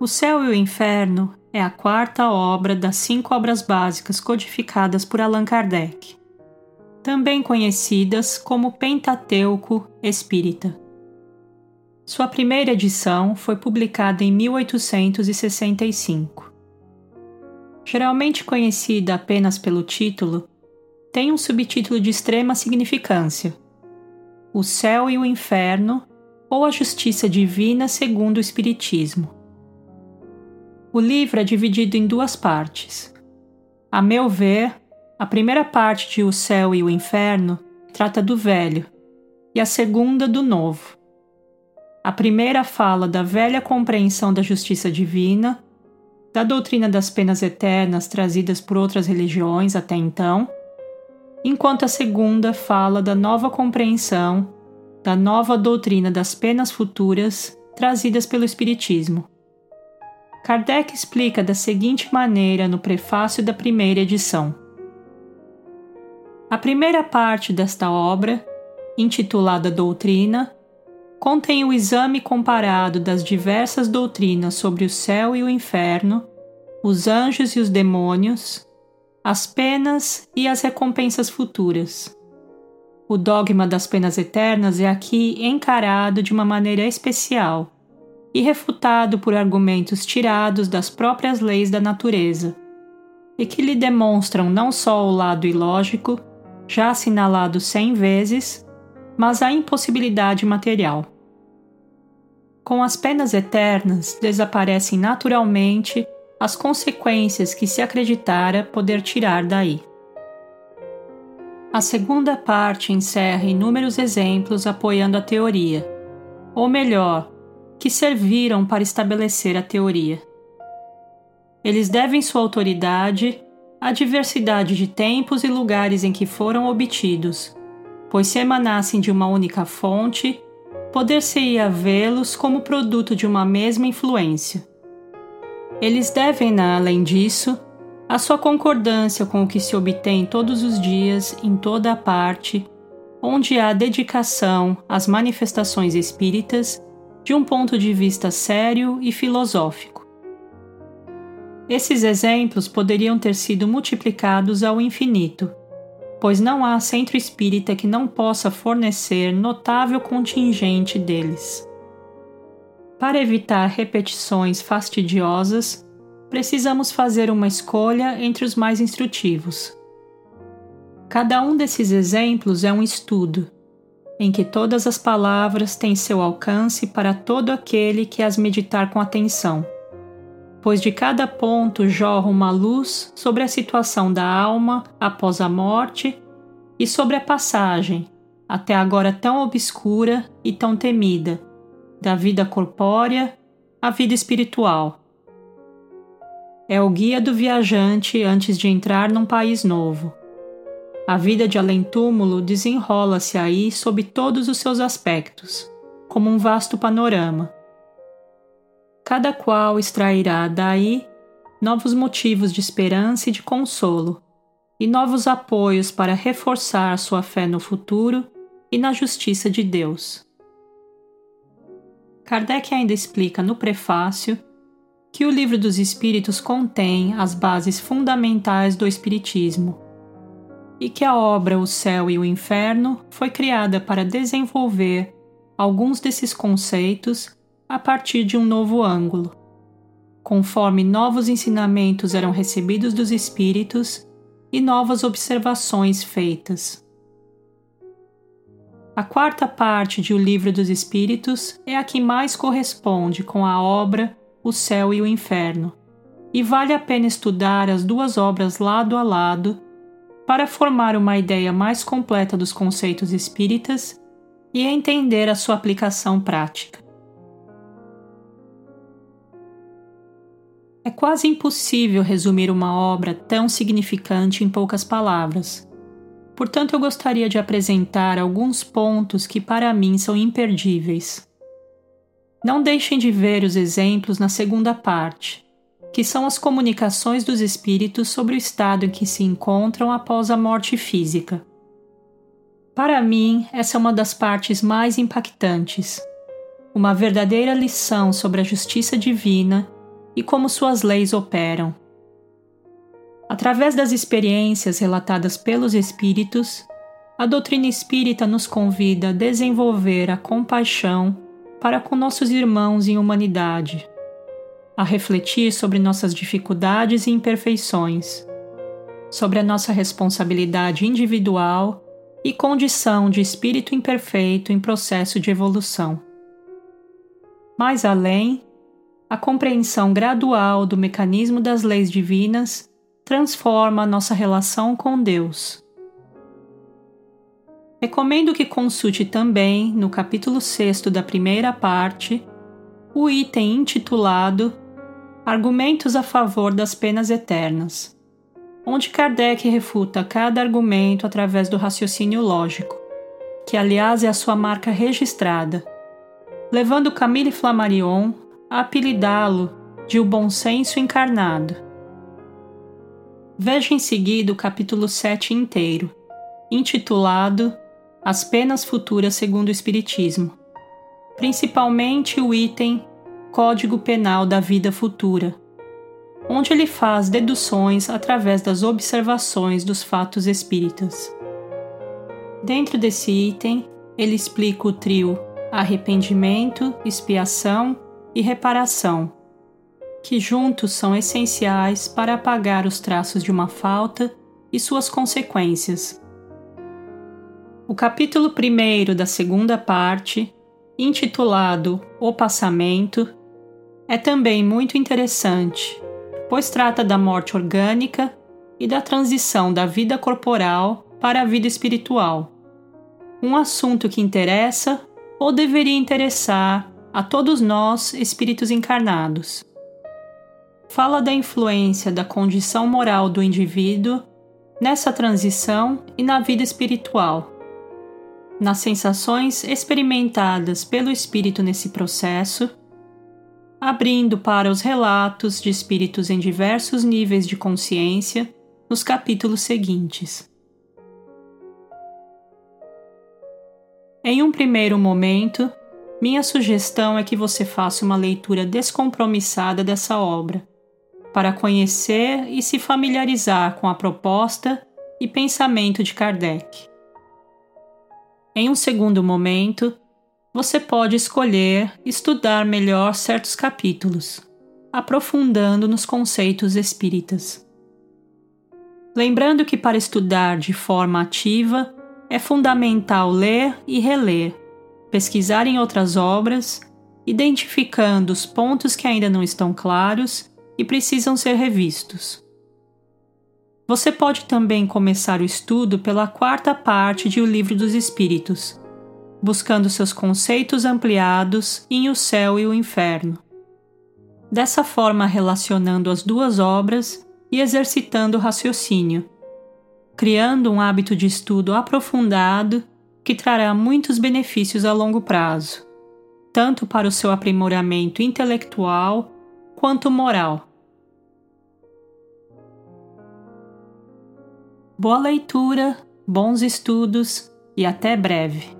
O Céu e o Inferno é a quarta obra das cinco obras básicas codificadas por Allan Kardec, também conhecidas como Pentateuco Espírita. Sua primeira edição foi publicada em 1865. Geralmente conhecida apenas pelo título, tem um subtítulo de extrema significância: O Céu e o Inferno ou a Justiça Divina segundo o Espiritismo. O livro é dividido em duas partes. A meu ver, a primeira parte de O Céu e o Inferno trata do velho, e a segunda do novo. A primeira fala da velha compreensão da justiça divina, da doutrina das penas eternas trazidas por outras religiões até então, enquanto a segunda fala da nova compreensão, da nova doutrina das penas futuras trazidas pelo Espiritismo. Kardec explica da seguinte maneira no prefácio da primeira edição. A primeira parte desta obra, intitulada Doutrina, contém o exame comparado das diversas doutrinas sobre o céu e o inferno, os anjos e os demônios, as penas e as recompensas futuras. O dogma das penas eternas é aqui encarado de uma maneira especial e refutado por argumentos tirados das próprias leis da natureza, e que lhe demonstram não só o lado ilógico, já assinalado cem vezes, mas a impossibilidade material. Com as penas eternas, desaparecem naturalmente as consequências que se acreditara poder tirar daí. A segunda parte encerra inúmeros exemplos apoiando a teoria, ou melhor, que serviram para estabelecer a teoria. Eles devem sua autoridade à diversidade de tempos e lugares em que foram obtidos, pois se emanassem de uma única fonte, poder-se-ia vê-los como produto de uma mesma influência. Eles devem, além disso, a sua concordância com o que se obtém todos os dias em toda a parte, onde há dedicação às manifestações espíritas de um ponto de vista sério e filosófico. Esses exemplos poderiam ter sido multiplicados ao infinito, pois não há centro espírita que não possa fornecer notável contingente deles. Para evitar repetições fastidiosas, precisamos fazer uma escolha entre os mais instrutivos. Cada um desses exemplos é um estudo em que todas as palavras têm seu alcance para todo aquele que as meditar com atenção, pois de cada ponto jorra uma luz sobre a situação da alma após a morte e sobre a passagem, até agora tão obscura e tão temida, da vida corpórea à vida espiritual. É o guia do viajante antes de entrar num país novo a vida de além-túmulo desenrola-se aí sob todos os seus aspectos, como um vasto panorama. Cada qual extrairá daí novos motivos de esperança e de consolo, e novos apoios para reforçar sua fé no futuro e na justiça de Deus. Kardec ainda explica no prefácio que o Livro dos Espíritos contém as bases fundamentais do Espiritismo e que a obra O Céu e o Inferno foi criada para desenvolver alguns desses conceitos a partir de um novo ângulo. Conforme novos ensinamentos eram recebidos dos espíritos e novas observações feitas. A quarta parte de O Livro dos Espíritos é a que mais corresponde com a obra O Céu e o Inferno, e vale a pena estudar as duas obras lado a lado para formar uma ideia mais completa dos conceitos espíritas e entender a sua aplicação prática. É quase impossível resumir uma obra tão significante em poucas palavras. Portanto, eu gostaria de apresentar alguns pontos que para mim são imperdíveis. Não deixem de ver os exemplos na segunda parte, que são as comunicações dos espíritos sobre o estado em que se encontram após a morte física. Para mim, essa é uma das partes mais impactantes. Uma verdadeira lição sobre a justiça divina e como suas leis operam. Através das experiências relatadas pelos Espíritos, a doutrina espírita nos convida a desenvolver a compaixão para com nossos irmãos em humanidade, a refletir sobre nossas dificuldades e imperfeições, sobre a nossa responsabilidade individual e condição de espírito imperfeito em processo de evolução. Mais além, a compreensão gradual do mecanismo das leis divinas transforma nossa relação com Deus. Recomendo que consulte também, no capítulo 6 da primeira parte, o item intitulado Argumentos a favor das penas eternas, onde Kardec refuta cada argumento através do raciocínio lógico, que aliás é a sua marca registrada, levando Camille Flammarion a apelidá-lo de o bom senso encarnado. Veja em seguida o capítulo 7 inteiro, intitulado As Penas Futuras segundo o Espiritismo, principalmente o item Código Penal da Vida Futura, onde ele faz deduções através das observações dos fatos espíritas. Dentro desse item, ele explica o trio arrependimento, expiação e reparação que juntos são essenciais para apagar os traços de uma falta e suas consequências. O capítulo 1 da segunda parte, intitulado O Passamento, é também muito interessante, pois trata da morte orgânica e da transição da vida corporal para a vida espiritual. Um assunto que interessa ou deveria interessar a todos nós, espíritos encarnados fala da influência da condição moral do indivíduo nessa transição e na vida espiritual, nas sensações experimentadas pelo espírito nesse processo, abrindo para os relatos de espíritos em diversos níveis de consciência nos capítulos seguintes. Em um primeiro momento, minha sugestão é que você faça uma leitura descompromissada dessa obra para conhecer e se familiarizar com a proposta e pensamento de Kardec. Em um segundo momento, você pode escolher estudar melhor certos capítulos, aprofundando nos conceitos espíritas. Lembrando que para estudar de forma ativa é fundamental ler e reler, pesquisar em outras obras, identificando os pontos que ainda não estão claros e precisam ser revistos. Você pode também começar o estudo pela quarta parte de O Livro dos Espíritos, buscando seus conceitos ampliados em O Céu e o Inferno. Dessa forma, relacionando as duas obras e exercitando o raciocínio, criando um hábito de estudo aprofundado que trará muitos benefícios a longo prazo, tanto para o seu aprimoramento intelectual quanto moral. Boa leitura, bons estudos e até breve!